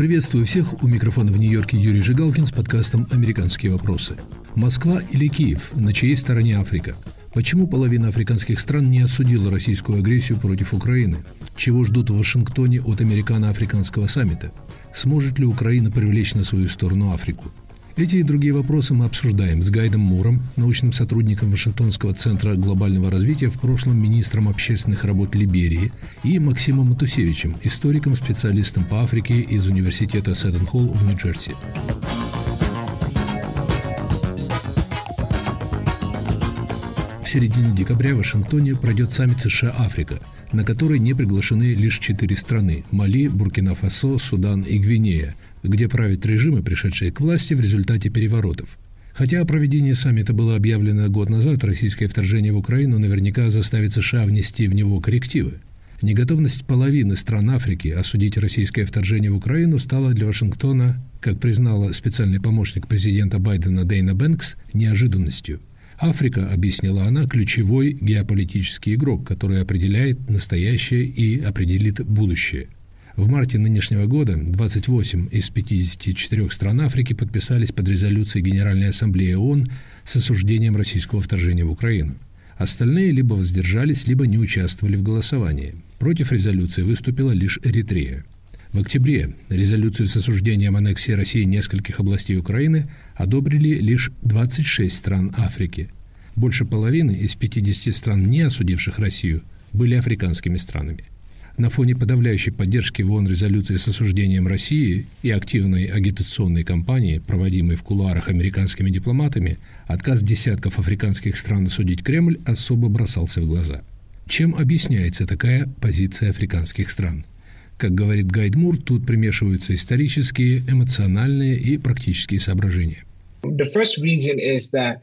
Приветствую всех. У микрофона в Нью-Йорке Юрий Жигалкин с подкастом «Американские вопросы». Москва или Киев? На чьей стороне Африка? Почему половина африканских стран не осудила российскую агрессию против Украины? Чего ждут в Вашингтоне от американо-африканского саммита? Сможет ли Украина привлечь на свою сторону Африку? Эти и другие вопросы мы обсуждаем с Гайдом Муром, научным сотрудником Вашингтонского центра глобального развития, в прошлом министром общественных работ Либерии, и Максимом Матусевичем, историком-специалистом по Африке из университета Сэттон-Холл в Нью-Джерси. В середине декабря в Вашингтоне пройдет саммит США-Африка, на который не приглашены лишь четыре страны – Мали, Буркина-Фасо, Судан и Гвинея – где правят режимы, пришедшие к власти в результате переворотов. Хотя о проведении саммита было объявлено год назад, российское вторжение в Украину наверняка заставит США внести в него коррективы. Неготовность половины стран Африки осудить российское вторжение в Украину стала для Вашингтона, как признала специальный помощник президента Байдена Дейна Бэнкс, неожиданностью. Африка, объяснила она, ключевой геополитический игрок, который определяет настоящее и определит будущее – в марте нынешнего года 28 из 54 стран Африки подписались под резолюцией Генеральной Ассамблеи ООН с осуждением российского вторжения в Украину. Остальные либо воздержались, либо не участвовали в голосовании. Против резолюции выступила лишь Эритрея. В октябре резолюцию с осуждением аннексии России нескольких областей Украины одобрили лишь 26 стран Африки. Больше половины из 50 стран, не осудивших Россию, были африканскими странами – на фоне подавляющей поддержки в ООН резолюции с осуждением России и активной агитационной кампании, проводимой в кулуарах американскими дипломатами, отказ десятков африканских стран осудить Кремль особо бросался в глаза. Чем объясняется такая позиция африканских стран? Как говорит Гайд Мур, тут примешиваются исторические, эмоциональные и практические соображения. The first reason is that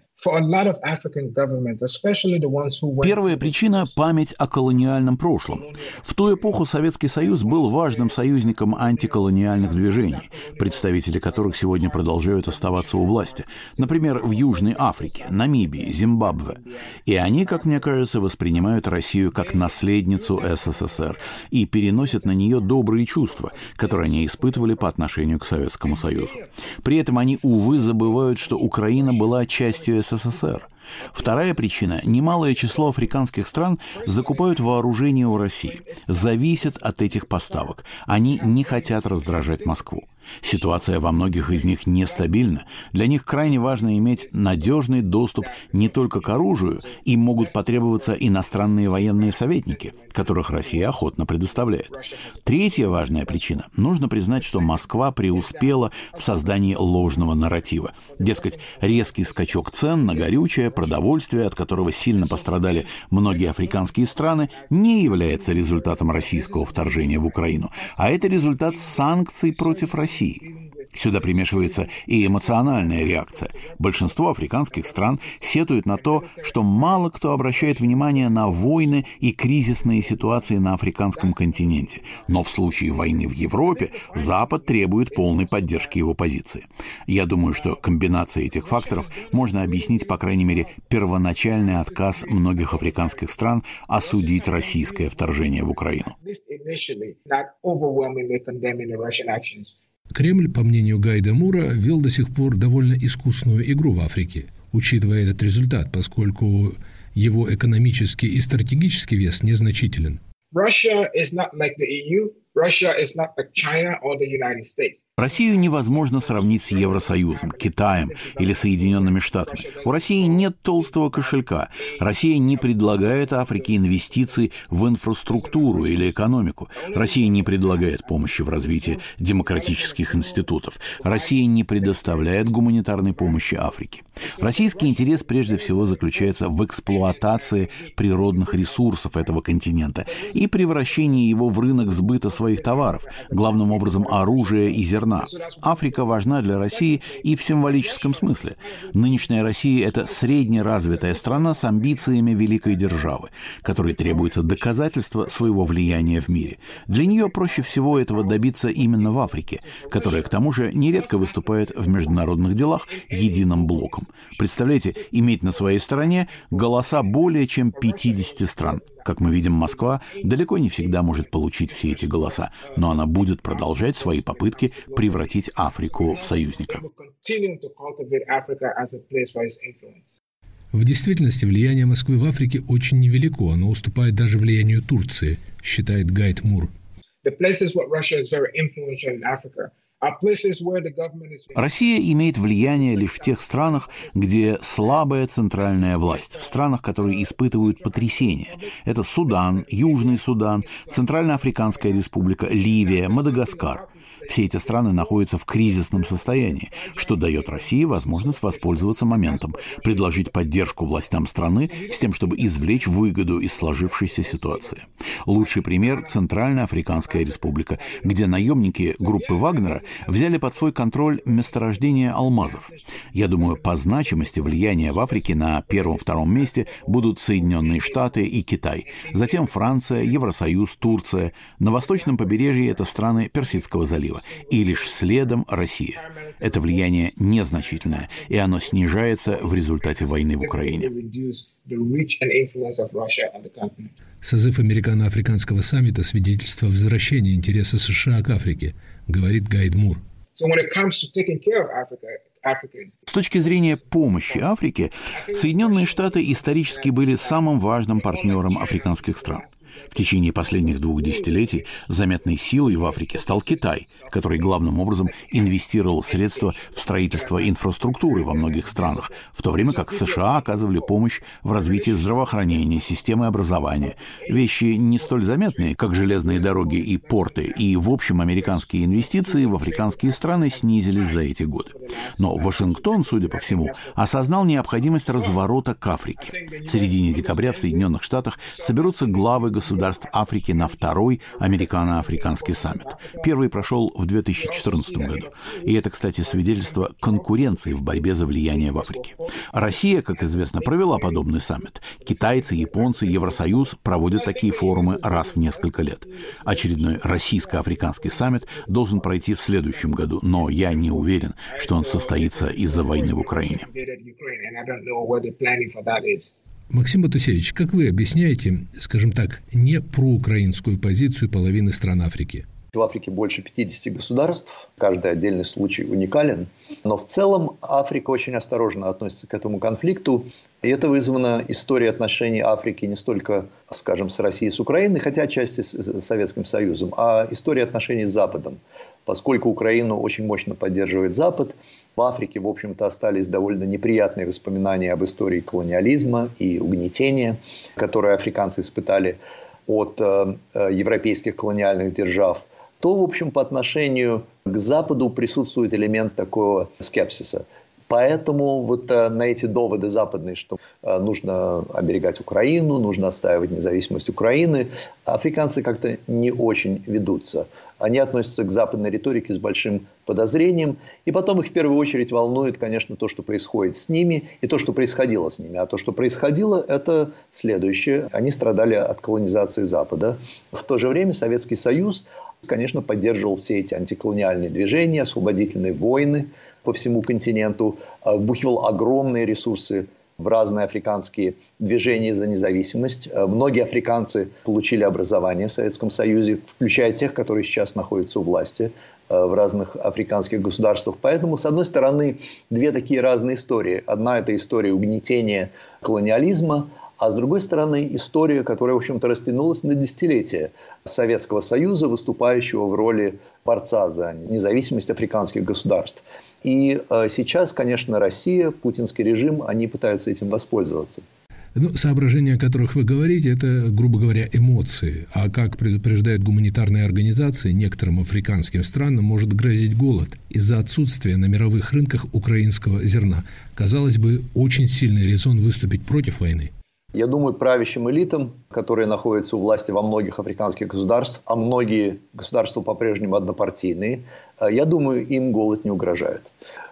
Первая причина – память о колониальном прошлом. В ту эпоху Советский Союз был важным союзником антиколониальных движений, представители которых сегодня продолжают оставаться у власти. Например, в Южной Африке, Намибии, Зимбабве. И они, как мне кажется, воспринимают Россию как наследницу СССР и переносят на нее добрые чувства, которые они испытывали по отношению к Советскому Союзу. При этом они, увы, забывают, что Украина была частью СССР. Вторая причина – немалое число африканских стран закупают вооружение у России, зависят от этих поставок. Они не хотят раздражать Москву. Ситуация во многих из них нестабильна. Для них крайне важно иметь надежный доступ не только к оружию, им могут потребоваться иностранные военные советники, которых Россия охотно предоставляет. Третья важная причина. Нужно признать, что Москва преуспела в создании ложного нарратива. Дескать, резкий скачок цен на горючее, продовольствие, от которого сильно пострадали многие африканские страны, не является результатом российского вторжения в Украину, а это результат санкций против России. Сюда примешивается и эмоциональная реакция. Большинство африканских стран сетуют на то, что мало кто обращает внимание на войны и кризисные ситуации на африканском континенте. Но в случае войны в Европе Запад требует полной поддержки его позиции. Я думаю, что комбинация этих факторов можно объяснить, по крайней мере, первоначальный отказ многих африканских стран осудить российское вторжение в Украину. Кремль, по мнению Гайда Мура, вел до сих пор довольно искусную игру в Африке, учитывая этот результат, поскольку его экономический и стратегический вес незначителен. Russia is not like the EU. Россию невозможно сравнить с Евросоюзом, Китаем или Соединенными Штатами. У России нет толстого кошелька. Россия не предлагает Африке инвестиций в инфраструктуру или экономику. Россия не предлагает помощи в развитии демократических институтов. Россия не предоставляет гуманитарной помощи Африке. Российский интерес прежде всего заключается в эксплуатации природных ресурсов этого континента и превращении его в рынок сбыта своих своих товаров, главным образом оружия и зерна. Африка важна для России и в символическом смысле. Нынешняя Россия – это среднеразвитая страна с амбициями великой державы, которой требуется доказательство своего влияния в мире. Для нее проще всего этого добиться именно в Африке, которая, к тому же, нередко выступает в международных делах единым блоком. Представляете, иметь на своей стороне голоса более чем 50 стран – Как мы видим, Москва далеко не всегда может получить все эти голоса, но она будет продолжать свои попытки превратить Африку в союзника. В действительности влияние Москвы в Африке очень невелико, оно уступает даже влиянию Турции, считает Гайд Мур. Россия имеет влияние лишь в тех странах, где слабая центральная власть, в странах, которые испытывают потрясения. Это Судан, Южный Судан, Центральноафриканская республика, Ливия, Мадагаскар. Все эти страны находятся в кризисном состоянии, что дает России возможность воспользоваться моментом, предложить поддержку властям страны с тем, чтобы извлечь выгоду из сложившейся ситуации. Лучший пример – Центральная Африканская Республика, где наемники группы Вагнера взяли под свой контроль месторождение алмазов. Я думаю, по значимости влияния в Африке на первом-втором месте будут Соединенные Штаты и Китай, затем Франция, Евросоюз, Турция. На восточном побережье это страны Персидского залива. Киева, и лишь следом Россия. Это влияние незначительное, и оно снижается в результате войны в Украине. Созыв Американо-Африканского саммита – свидетельство возвращения интереса США к Африке, говорит Гайд Мур. С точки зрения помощи Африке, Соединенные Штаты исторически были самым важным партнером африканских стран. В течение последних двух десятилетий заметной силой в Африке стал Китай, который главным образом инвестировал средства в строительство инфраструктуры во многих странах, в то время как США оказывали помощь в развитии здравоохранения, системы образования. Вещи не столь заметные, как железные дороги и порты, и, в общем, американские инвестиции в африканские страны снизились за эти годы. Но Вашингтон, судя по всему, осознал необходимость разворота к Африке. В середине декабря в Соединенных Штатах соберутся главы государств государств Африки на второй американо-африканский саммит. Первый прошел в 2014 году. И это, кстати, свидетельство конкуренции в борьбе за влияние в Африке. Россия, как известно, провела подобный саммит. Китайцы, японцы, Евросоюз проводят такие форумы раз в несколько лет. Очередной российско-африканский саммит должен пройти в следующем году, но я не уверен, что он состоится из-за войны в Украине. Максим Батусевич, как вы объясняете, скажем так, не проукраинскую позицию половины стран Африки? В Африке больше 50 государств, каждый отдельный случай уникален. Но в целом Африка очень осторожно относится к этому конфликту. И это вызвано историей отношений Африки не столько, скажем, с Россией, с Украиной, хотя отчасти с Советским Союзом, а историей отношений с Западом. Поскольку Украину очень мощно поддерживает Запад, в Африке, в общем-то, остались довольно неприятные воспоминания об истории колониализма и угнетения, которые африканцы испытали от э, э, европейских колониальных держав, то, в общем, по отношению к Западу присутствует элемент такого скепсиса. Поэтому вот э, на эти доводы западные, что э, нужно оберегать Украину, нужно отстаивать независимость Украины, африканцы как-то не очень ведутся. Они относятся к западной риторике с большим подозрением. И потом их в первую очередь волнует, конечно, то, что происходит с ними и то, что происходило с ними. А то, что происходило, это следующее. Они страдали от колонизации Запада. В то же время Советский Союз, конечно, поддерживал все эти антиколониальные движения, освободительные войны – по всему континенту, э, вбухивал огромные ресурсы в разные африканские движения за независимость. Э, многие африканцы получили образование в Советском Союзе, включая тех, которые сейчас находятся у власти э, в разных африканских государствах. Поэтому, с одной стороны, две такие разные истории. Одна – это история угнетения колониализма, а с другой стороны, история, которая, в общем-то, растянулась на десятилетия Советского Союза, выступающего в роли борца за независимость африканских государств. И э, сейчас, конечно, Россия, путинский режим, они пытаются этим воспользоваться. Ну, соображения, о которых вы говорите, это, грубо говоря, эмоции. А как предупреждают гуманитарные организации, некоторым африканским странам может грозить голод из-за отсутствия на мировых рынках украинского зерна. Казалось бы, очень сильный резон выступить против войны. Я думаю, правящим элитам, которые находятся у власти во многих африканских государствах, а многие государства по-прежнему однопартийные, я думаю, им голод не угрожает.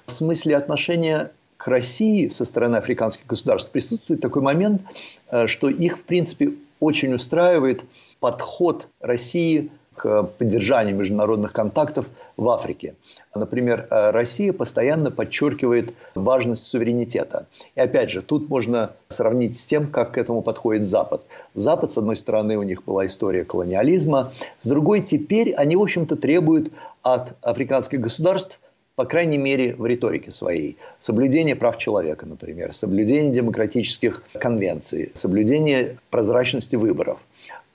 В смысле отношения к России со стороны африканских государств присутствует такой момент, э, что их, в принципе, очень устраивает подход России к поддержанию международных контактов в Африке. Например, э, Россия постоянно подчеркивает важность суверенитета. И опять же, тут можно сравнить с тем, как к этому подходит Запад. Запад, с одной стороны, у них была история колониализма, с другой, теперь они, в общем-то, требуют от африканских государств по крайней мере, в риторике своей. Соблюдение прав человека, например, соблюдение демократических конвенций, соблюдение прозрачности выборов.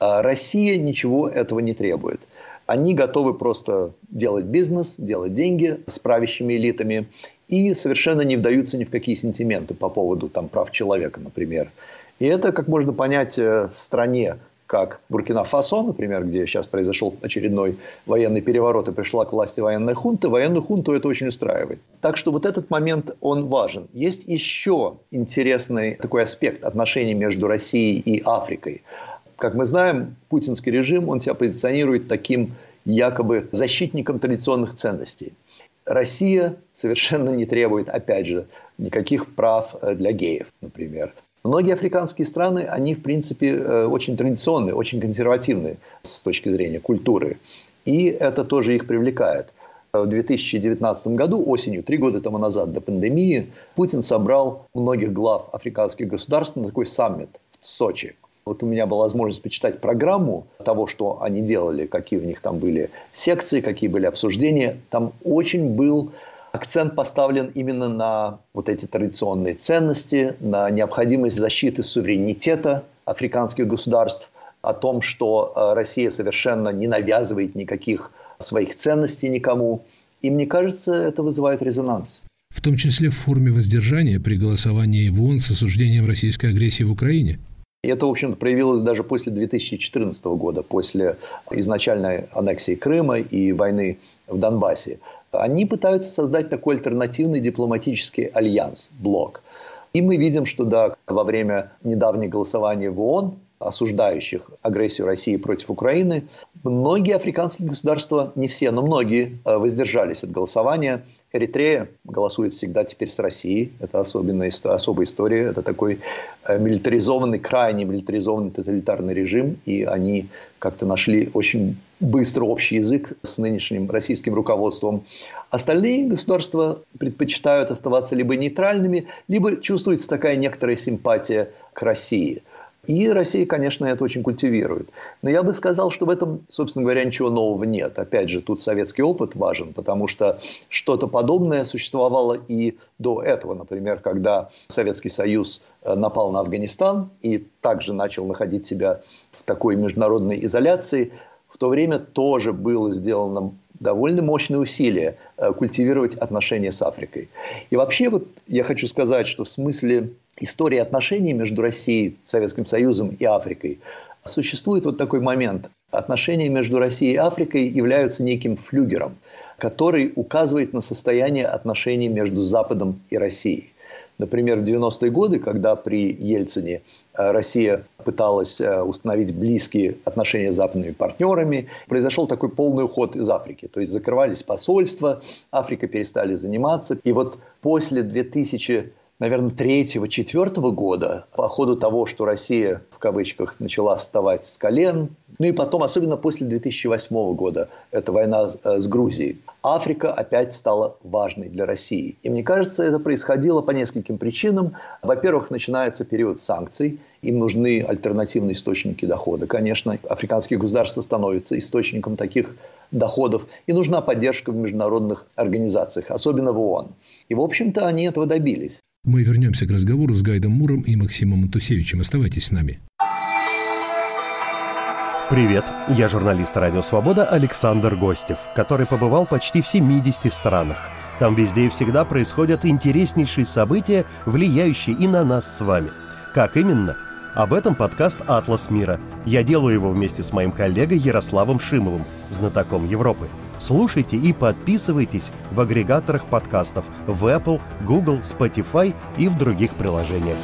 А Россия ничего этого не требует. Они готовы просто делать бизнес, делать деньги с правящими элитами и совершенно не вдаются ни в какие сентименты по поводу там, прав человека, например. И это, как можно понять, э, в стране, как Буркина-Фасо, например, где сейчас произошел очередной военный переворот и пришла к власти военная хунта, военную хунту это очень устраивает. Так что вот этот момент, он важен. Есть еще интересный такой аспект отношений между Россией и Африкой. Как мы знаем, путинский режим, он себя позиционирует таким якобы защитником традиционных ценностей. Россия совершенно не требует, опять же, никаких прав э, для геев, например. Многие африканские страны, они, в принципе, э, очень традиционные, очень консервативные с точки зрения культуры. И это тоже их привлекает. В 2019 году, осенью, три года тому назад, до пандемии, Путин собрал многих глав африканских государств на такой саммит в Сочи. Вот у меня была возможность почитать программу того, что они делали, какие у них там были секции, какие были обсуждения. Там очень был акцент поставлен именно на вот эти традиционные ценности, на необходимость защиты суверенитета африканских государств, о том, что э, Россия совершенно не навязывает никаких своих ценностей никому. И мне кажется, это вызывает резонанс. В том числе в форме воздержания при голосовании в ООН с осуждением российской агрессии в Украине? И это, в общем-то, проявилось даже после 2014 года, после изначальной аннексии Крыма и войны в Донбассе. Они пытаются создать такой альтернативный дипломатический альянс, блок. И мы видим, что да, во время недавнего голосования в ООН осуждающих агрессию России против Украины, многие африканские государства, не все, но многие, э, воздержались от голосования. Эритрея голосует всегда теперь с Россией. Это особенная, особая история. Это такой э, милитаризованный, крайне милитаризованный тоталитарный режим. И они как-то нашли очень быстро общий язык с нынешним российским руководством. Остальные государства предпочитают оставаться либо нейтральными, либо чувствуется такая некоторая симпатия к России – и Россия, конечно, это очень культивирует. Но я бы сказал, что в этом, собственно говоря, ничего нового нет. Опять же, тут советский опыт важен, потому что что-то подобное существовало и до этого. Например, когда Советский Союз э, напал на Афганистан и также начал находить себя в такой международной изоляции, в то время тоже было сделано довольно мощные усилия э, культивировать отношения с Африкой. И вообще вот я хочу сказать, что в смысле истории отношений между Россией, Советским Союзом и Африкой существует вот такой момент. Отношения между Россией и Африкой являются неким флюгером, который указывает на состояние отношений между Западом и Россией. Например, в 90-е годы, когда при Ельцине э, Россия пыталась э, установить близкие отношения с западными партнерами, произошел такой полный уход из Африки. То есть закрывались посольства, Африка перестали заниматься. И вот после 2000 наверное, третьего-четвертого года, по ходу того, что Россия, в кавычках, начала вставать с колен, ну и потом, особенно после 2008 года, это война э, с Грузией, Африка опять стала важной для России. И мне кажется, это происходило по нескольким причинам. Во-первых, начинается период санкций, им нужны альтернативные источники дохода. Конечно, африканские государства становятся источником таких доходов, и нужна поддержка в международных организациях, особенно в ООН. И, в общем-то, они этого добились. Мы вернемся к разговору с Гайдом Муром и Максимом Матусевичем. Оставайтесь с нами. Привет, я журналист «Радио Свобода» Александр Гостев, который побывал почти в 70 странах. Там везде и всегда происходят интереснейшие события, влияющие и на нас с вами. Как именно? Об этом подкаст «Атлас мира». Я делаю его вместе с моим коллегой Ярославом Шимовым, знатоком Европы – Слушайте и подписывайтесь в агрегаторах подкастов в Apple, Google, Spotify и в других приложениях.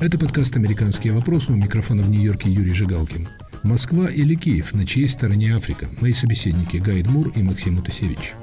Это подкаст «Американские вопросы». У микрофона в Нью-Йорке Юрий Жигалкин. Москва или Киев? На чьей стороне Африка? Мои собеседники Гайд Мур и Максим Утасевич.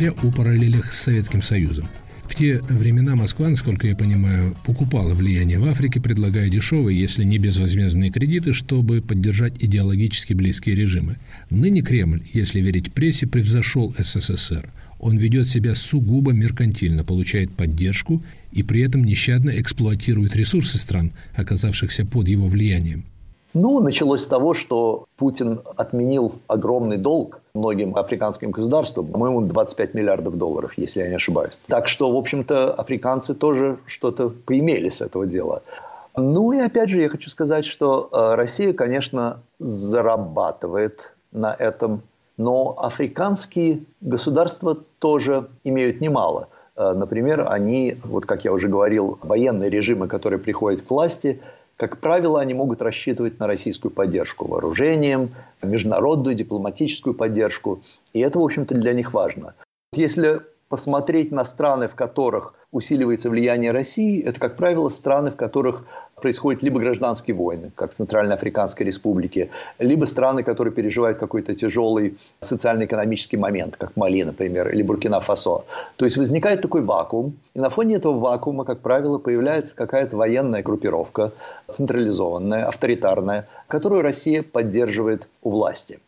Говоря о параллелях с Советским Союзом. В те времена Москва, насколько я понимаю, покупала влияние в Африке, предлагая дешевые, если не безвозмездные кредиты, чтобы поддержать идеологически близкие режимы. Ныне Кремль, если верить прессе, превзошел СССР. Он ведет себя сугубо меркантильно, получает поддержку и при этом нещадно эксплуатирует ресурсы стран, оказавшихся под его влиянием. Ну, началось с того, что Путин отменил огромный долг многим африканским государствам, по-моему, 25 миллиардов долларов, если я не ошибаюсь. Так что, в общем-то, африканцы тоже что-то поимели с этого дела. Ну и опять же, я хочу сказать, что э, Россия, конечно, зарабатывает на этом, но африканские государства тоже имеют немало. Э, например, они, вот как я уже говорил, военные режимы, которые приходят к власти – как правило, они могут рассчитывать на российскую поддержку вооружением, международную дипломатическую поддержку. И это, в общем-то, для них важно. Если посмотреть на страны, в которых усиливается влияние России, это, как правило, страны, в которых происходят либо гражданские войны, как в Центральной Африканской Республике, либо страны, которые переживают какой-то тяжелый социально-экономический момент, как Мали, например, или Буркина-Фасо. То есть возникает такой вакуум, и на фоне этого вакуума, как правило, появляется какая-то военная группировка, централизованная, авторитарная, которую Россия поддерживает у власти.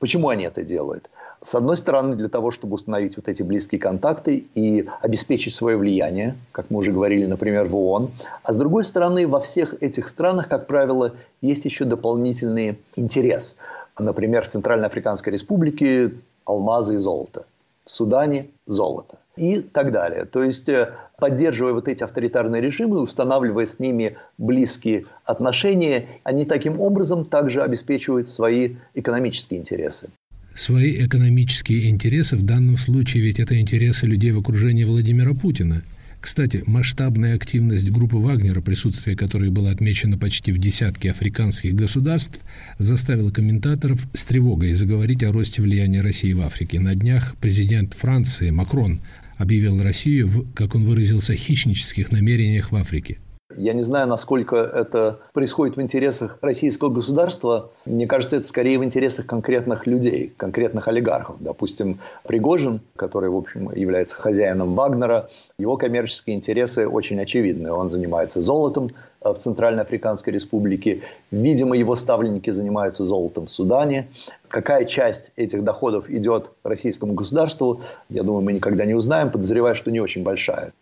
Почему они это делают? С одной стороны, для того, чтобы установить вот эти близкие контакты и обеспечить свое влияние, как мы уже говорили, например, в ООН. А с другой стороны, во всех этих странах, как правило, есть еще дополнительный интерес. Например, в Центральноафриканской Республике алмазы и золото. Судане – золото. И так далее. То есть, э, поддерживая вот эти авторитарные режимы, устанавливая с ними близкие отношения, они таким образом также обеспечивают свои экономические интересы свои экономические интересы, в данном случае ведь это интересы людей в окружении Владимира Путина. Кстати, масштабная активность группы Вагнера, присутствие которой было отмечено почти в десятке африканских государств, заставила комментаторов с тревогой заговорить о росте влияния России в Африке. На днях президент Франции Макрон объявил Россию в, как он выразился, хищнических намерениях в Африке – я не знаю, насколько это происходит в интересах российского государства. Мне кажется, это скорее в интересах конкретных людей, конкретных олигархов. Допустим, Пригожин, который, в общем, является хозяином Вагнера, его коммерческие интересы очень очевидны. Он занимается золотом в Центральноафриканской Республике. Видимо, его ставленники занимаются золотом в Судане. Какая часть этих доходов идет российскому государству, я думаю, мы никогда не узнаем. Подозреваю, что не очень большая.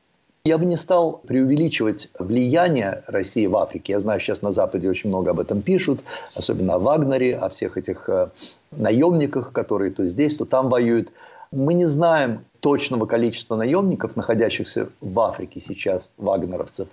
Я бы не стал преувеличивать влияние России в Африке. Я знаю, сейчас на Западе очень много об этом пишут, особенно о Вагнере, о всех этих э, наемниках, которые то здесь, то там воюют. Мы не знаем точного количества наемников, находящихся в Африке сейчас, вагнеровцев.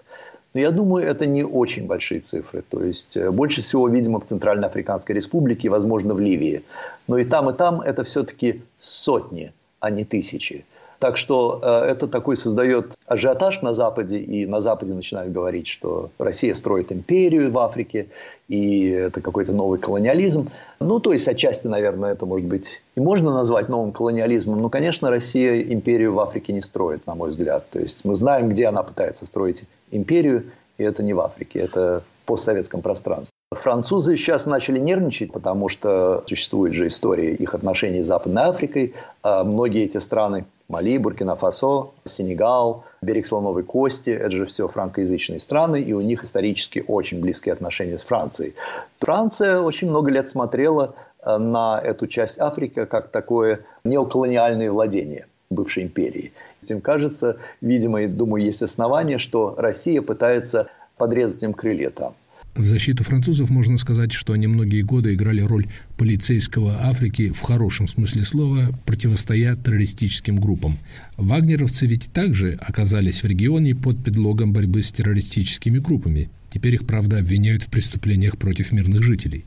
Но я думаю, это не очень большие цифры. То есть э, больше всего, видимо, в Центральноафриканской Республике, возможно, в Ливии. Но и там, и там это все-таки сотни, а не тысячи. Так что э, это такой создает ажиотаж на Западе, и на Западе начинают говорить, что Россия строит империю в Африке, и это какой-то новый колониализм. Ну, то есть, отчасти, наверное, это может быть и можно назвать новым колониализмом, но, конечно, Россия империю в Африке не строит, на мой взгляд. То есть, мы знаем, где она пытается строить империю, и это не в Африке, это в постсоветском пространстве. Французы сейчас начали нервничать, потому что существует же история их отношений с Западной Африкой. А многие эти страны Мали, Буркина-Фасо, Сенегал, берег Слоновой Кости – это же все франкоязычные страны, и у них исторически очень близкие отношения с Францией. Франция очень много лет смотрела э, на эту часть Африки как такое неоколониальное владение бывшей империи. Им кажется, видимо, и думаю, есть основания, что Россия пытается подрезать им крылья там. В защиту французов можно сказать, что они многие годы играли роль полицейского Африки в хорошем смысле слова, противостоя террористическим группам. Вагнеровцы ведь также оказались в регионе под предлогом борьбы с террористическими группами. Теперь их, правда, обвиняют в преступлениях против мирных жителей.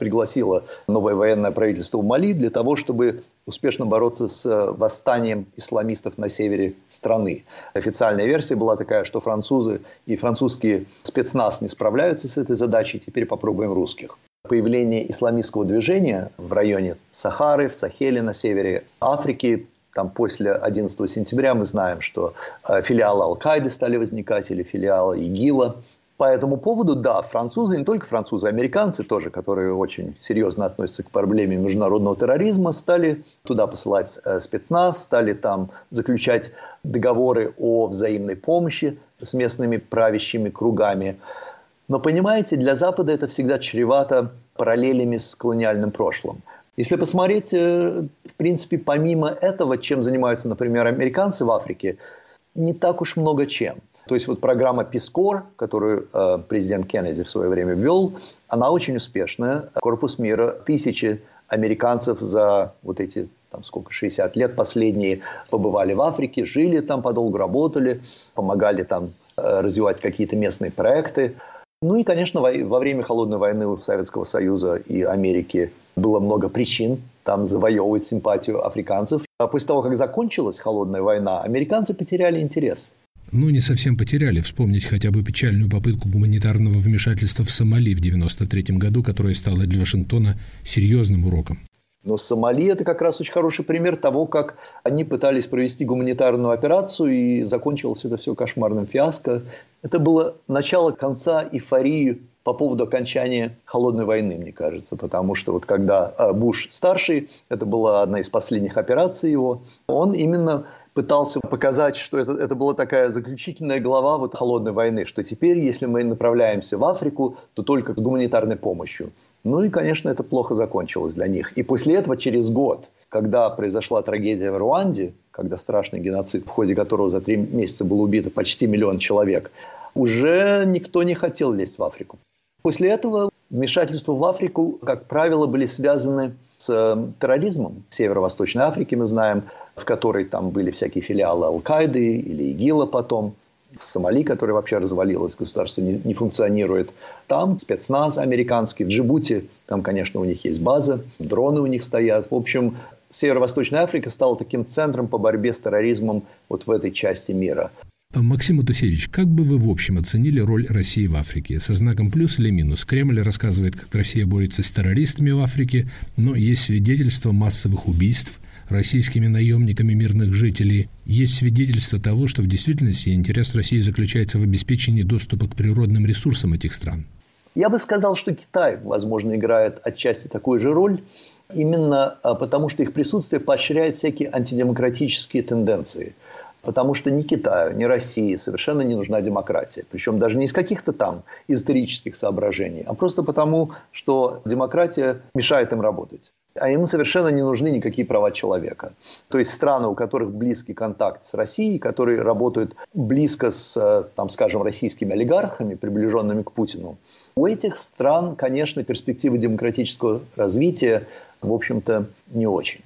Пригласило новое военное правительство в Мали для того, чтобы успешно бороться с э, восстанием исламистов на севере страны. Официальная версия была такая, что французы и французские спецназ не справляются с этой задачей, теперь попробуем русских. Появление исламистского движения в районе Сахары, в Сахеле, на севере Африки, там после 11 сентября мы знаем, что э, филиалы Ал-Каиды стали возникать или филиалы ИГИЛа По этому поводу, да, французы, не только французы, американцы тоже, которые очень серьезно относятся к проблеме международного терроризма, стали туда посылать э, спецназ, стали там заключать договоры о взаимной помощи с местными правящими кругами. Но понимаете, для Запада это всегда чревато параллелями с колониальным прошлым. Если посмотреть, э, в принципе, помимо этого, чем занимаются, например, американцы в Африке, не так уж много чем. То есть вот программа Пискор, которую э, президент Кеннеди в свое время ввел, она очень успешная. Корпус мира, тысячи американцев за вот эти там сколько, 60 лет последние побывали в Африке, жили там подолгу, работали, помогали там э, развивать какие-то местные проекты. Ну и, конечно, во время холодной войны у Советского Союза и Америки было много причин там завоевывать симпатию африканцев. А после того, как закончилась холодная война, американцы потеряли интерес ну, не совсем потеряли. Вспомнить хотя бы печальную попытку гуманитарного вмешательства в Сомали в 1993 году, которая стала для Вашингтона серьезным уроком. Но Сомали – это как раз очень хороший пример того, как они пытались провести гуманитарную операцию, и закончилось это все кошмарным фиаско. Это было начало конца эйфории по поводу окончания холодной войны, мне кажется, потому что вот когда э, Буш старший, это была одна из последних операций его, он именно пытался показать, что это, это была такая заключительная глава вот холодной войны, что теперь, если мы направляемся в Африку, то только с гуманитарной помощью. Ну и, конечно, это плохо закончилось для них. И после этого, через год, когда произошла трагедия в Руанде, когда страшный геноцид, в ходе которого за три месяца было убито почти миллион человек, уже никто не хотел лезть в Африку. После этого вмешательства в Африку, как правило, были связаны с э, терроризмом. В Северо-Восточной Африке мы знаем, в которой там были всякие филиалы Ал-Каиды или ИГИЛа потом. В Сомали, которая вообще развалилась, государство не, не функционирует. Там спецназ американский. В Джибути, там, конечно, у них есть база, дроны у них стоят. В общем, Северо-Восточная Африка стала таким центром по борьбе с терроризмом вот в этой части мира. Максим Атусевич, как бы вы в общем оценили роль России в Африке? Со знаком плюс или минус? Кремль рассказывает, как Россия борется с террористами в Африке, но есть свидетельства массовых убийств российскими наемниками мирных жителей. Есть свидетельства того, что в действительности интерес России заключается в обеспечении доступа к природным ресурсам этих стран. Я бы сказал, что Китай, возможно, играет отчасти такую же роль, именно а, потому что их присутствие поощряет всякие антидемократические тенденции – Потому что ни Китаю, ни России совершенно не нужна демократия. Причем даже не из каких-то там исторических соображений, а просто потому, что демократия мешает им работать. А им совершенно не нужны никакие права человека. То есть страны, у которых близкий контакт с Россией, которые работают близко с, там, скажем, российскими олигархами, приближенными к Путину, у этих стран, конечно, перспективы демократического развития, в общем-то, не очень.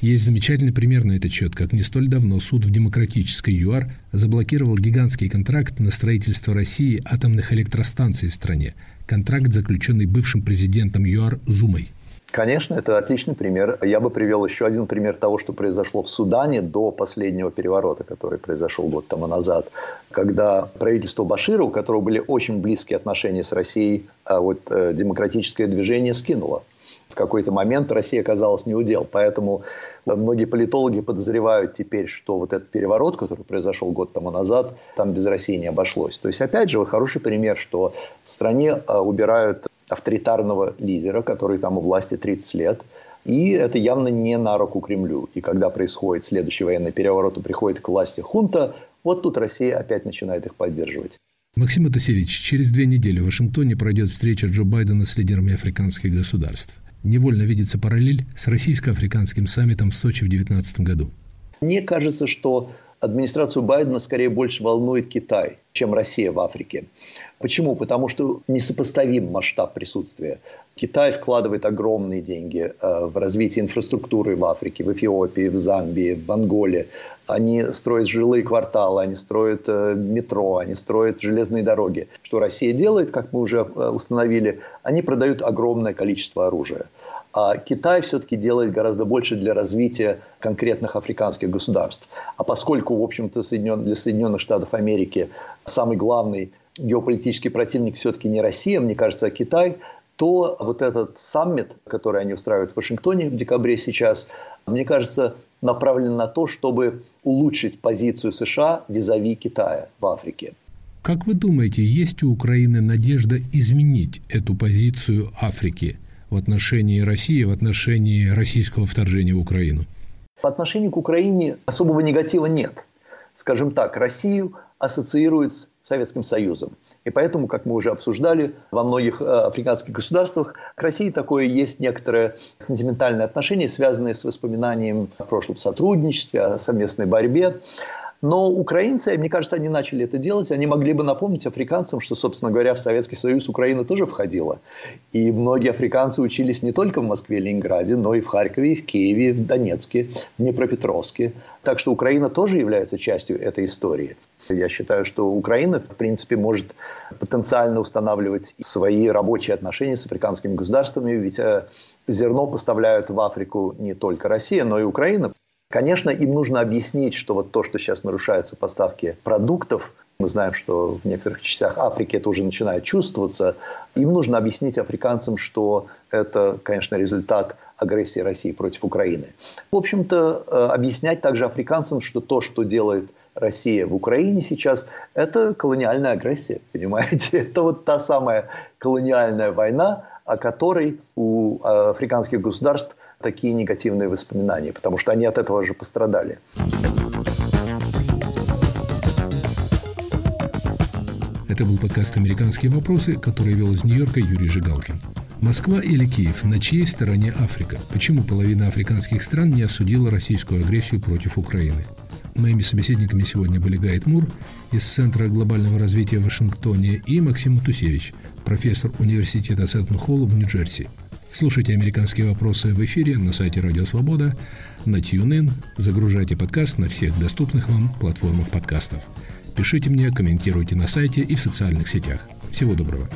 Есть замечательный пример на этот счет, как не столь давно суд в демократической ЮАР заблокировал гигантский контракт на строительство России атомных электростанций в стране. Контракт, заключенный бывшим президентом ЮАР Зумой. Конечно, это отличный пример. Я бы привел еще один пример того, что произошло в Судане до последнего переворота, который произошел год тому назад, когда правительство Башира, у которого были очень близкие отношения с Россией, а вот э, демократическое движение скинуло в какой-то момент Россия оказалась не удел. Поэтому многие политологи подозревают теперь, что вот этот переворот, который произошел год тому назад, там без России не обошлось. То есть, опять же, хороший пример, что в стране а, убирают авторитарного лидера, который там у власти 30 лет, и это явно не на руку Кремлю. И когда происходит следующий военный переворот и приходит к власти хунта, вот тут Россия опять начинает их поддерживать. Максим Атасевич, через две недели в Вашингтоне пройдет встреча Джо Байдена с лидерами африканских государств невольно видится параллель с российско-африканским саммитом в Сочи в 2019 году. Мне кажется, что администрацию Байдена скорее больше волнует Китай, чем Россия в Африке. Почему? Потому что несопоставим масштаб присутствия. Китай вкладывает огромные деньги э, в развитие инфраструктуры в Африке, в Эфиопии, в Замбии, в Анголе. Они строят жилые кварталы, они строят э, метро, они строят железные дороги. Что Россия делает, как мы уже э, установили, они продают огромное количество оружия. А Китай все-таки делает гораздо больше для развития конкретных африканских государств. А поскольку, в общем-то, для Соединенных Штатов Америки самый главный геополитический противник все-таки не Россия, мне кажется, а Китай, то вот этот саммит, который они устраивают в Вашингтоне в декабре сейчас, мне кажется, направлен на то, чтобы улучшить позицию США визави Китая в Африке. Как вы думаете, есть у Украины надежда изменить эту позицию Африки в отношении России, в отношении российского вторжения в Украину? По отношению к Украине особого негатива нет. Скажем так, Россию ассоциируют с Советским Союзом. И поэтому, как мы уже обсуждали, во многих э, африканских государствах к России такое есть некоторое сентиментальное отношение, связанное с воспоминанием о прошлом сотрудничестве, о совместной борьбе. Но украинцы, мне кажется, они начали это делать. Они могли бы напомнить африканцам, что, собственно говоря, в Советский Союз Украина тоже входила. И многие африканцы учились не только в Москве, Ленинграде, но и в Харькове, и в Киеве, в Донецке, в Днепропетровске. Так что Украина тоже является частью этой истории. Я считаю, что Украина, в принципе, может потенциально устанавливать свои рабочие отношения с африканскими государствами, ведь э, зерно поставляют в Африку не только Россия, но и Украина. Конечно, им нужно объяснить, что вот то, что сейчас нарушаются поставки продуктов, мы знаем, что в некоторых частях Африки это уже начинает чувствоваться. Им нужно объяснить африканцам, что это, конечно, результат агрессии России против Украины. В общем-то, э, объяснять также африканцам, что то, что делает Россия в Украине сейчас, это колониальная агрессия, понимаете? Это вот та самая колониальная война, о которой у э, африканских государств такие негативные воспоминания, потому что они от этого же пострадали. Это был подкаст «Американские вопросы», который вел из Нью-Йорка Юрий Жигалкин. Москва или Киев? На чьей стороне Африка? Почему половина африканских стран не осудила российскую агрессию против Украины? Моими собеседниками сегодня были Гайд Мур из Центра глобального развития в Вашингтоне и Максим Матусевич, профессор университета Сеттон-Холл в Нью-Джерси. Слушайте «Американские вопросы» в эфире на сайте Радио Свобода, на TuneIn, загружайте подкаст на всех доступных вам платформах подкастов. Пишите мне, комментируйте на сайте и в социальных сетях. Всего доброго.